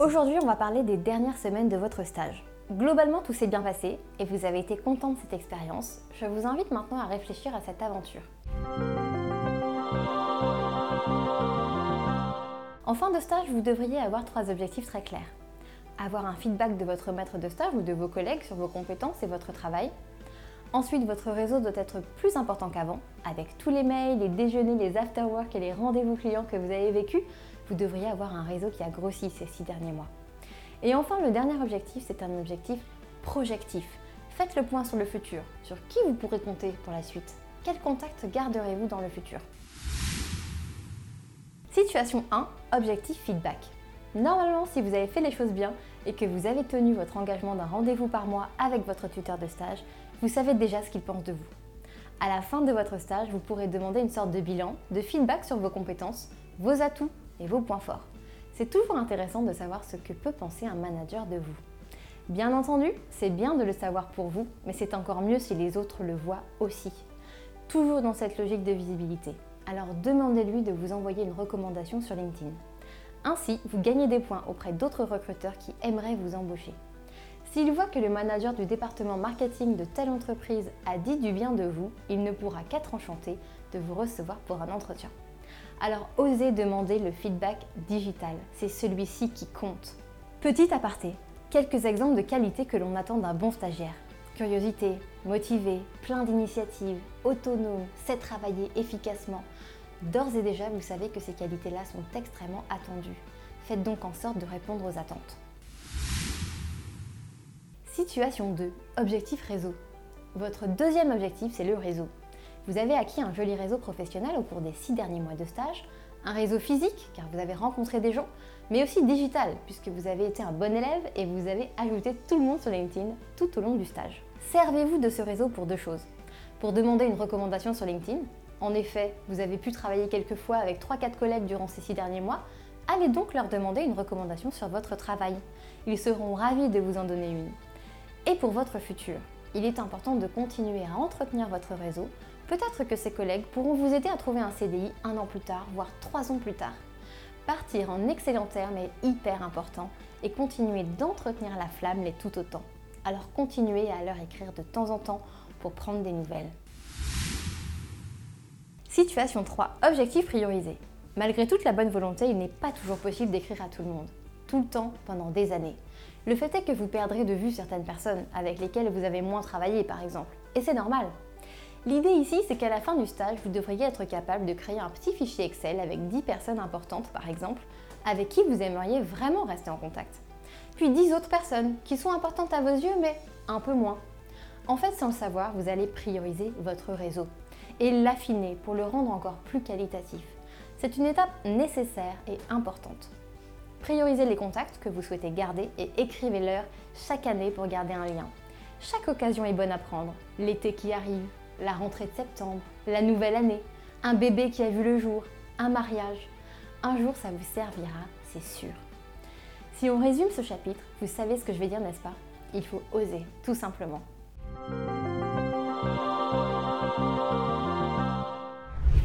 Aujourd'hui, on va parler des dernières semaines de votre stage. Globalement, tout s'est bien passé et vous avez été content de cette expérience. Je vous invite maintenant à réfléchir à cette aventure. En fin de stage, vous devriez avoir trois objectifs très clairs. Avoir un feedback de votre maître de stage ou de vos collègues sur vos compétences et votre travail. Ensuite, votre réseau doit être plus important qu'avant. Avec tous les mails, les déjeuners, les afterwork et les rendez-vous clients que vous avez vécus, vous devriez avoir un réseau qui a grossi ces six derniers mois. Et enfin, le dernier objectif, c'est un objectif projectif. Faites le point sur le futur, sur qui vous pourrez compter pour la suite? Quel contact garderez-vous dans le futur? Situation 1, objectif feedback. Normalement, si vous avez fait les choses bien et que vous avez tenu votre engagement d'un rendez-vous par mois avec votre tuteur de stage, vous savez déjà ce qu'il pense de vous. À la fin de votre stage, vous pourrez demander une sorte de bilan, de feedback sur vos compétences, vos atouts et vos points forts. C'est toujours intéressant de savoir ce que peut penser un manager de vous. Bien entendu, c'est bien de le savoir pour vous, mais c'est encore mieux si les autres le voient aussi. Toujours dans cette logique de visibilité. Alors demandez-lui de vous envoyer une recommandation sur LinkedIn. Ainsi, vous gagnez des points auprès d'autres recruteurs qui aimeraient vous embaucher. S'il voit que le manager du département marketing de telle entreprise a dit du bien de vous, il ne pourra qu'être enchanté de vous recevoir pour un entretien. Alors osez demander le feedback digital, c'est celui-ci qui compte. Petit aparté, quelques exemples de qualités que l'on attend d'un bon stagiaire. Curiosité, motivé, plein d'initiatives, autonome, sait travailler efficacement. D'ores et déjà, vous savez que ces qualités-là sont extrêmement attendues. Faites donc en sorte de répondre aux attentes. Situation 2. Objectif réseau. Votre deuxième objectif, c'est le réseau. Vous avez acquis un joli réseau professionnel au cours des six derniers mois de stage, un réseau physique, car vous avez rencontré des gens, mais aussi digital, puisque vous avez été un bon élève et vous avez ajouté tout le monde sur LinkedIn tout au long du stage. Servez-vous de ce réseau pour deux choses. Pour demander une recommandation sur LinkedIn, en effet, vous avez pu travailler quelques fois avec 3-4 collègues durant ces six derniers mois, allez donc leur demander une recommandation sur votre travail. Ils seront ravis de vous en donner une. Et pour votre futur, il est important de continuer à entretenir votre réseau Peut-être que ces collègues pourront vous aider à trouver un CDI un an plus tard, voire trois ans plus tard. Partir en excellent terme est hyper important et continuer d'entretenir la flamme l'est tout autant. Alors continuez à leur écrire de temps en temps pour prendre des nouvelles. Situation 3. Objectif priorisé. Malgré toute la bonne volonté, il n'est pas toujours possible d'écrire à tout le monde, tout le temps, pendant des années. Le fait est que vous perdrez de vue certaines personnes avec lesquelles vous avez moins travaillé par exemple. Et c'est normal, L'idée ici, c'est qu'à la fin du stage, vous devriez être capable de créer un petit fichier Excel avec 10 personnes importantes, par exemple, avec qui vous aimeriez vraiment rester en contact. Puis 10 autres personnes qui sont importantes à vos yeux, mais un peu moins. En fait, sans le savoir, vous allez prioriser votre réseau et l'affiner pour le rendre encore plus qualitatif. C'est une étape nécessaire et importante. Priorisez les contacts que vous souhaitez garder et écrivez-leur chaque année pour garder un lien. Chaque occasion est bonne à prendre. L'été qui arrive, la rentrée de septembre, la nouvelle année, un bébé qui a vu le jour, un mariage. Un jour, ça vous servira, c'est sûr. Si on résume ce chapitre, vous savez ce que je vais dire, n'est-ce pas? Il faut oser, tout simplement.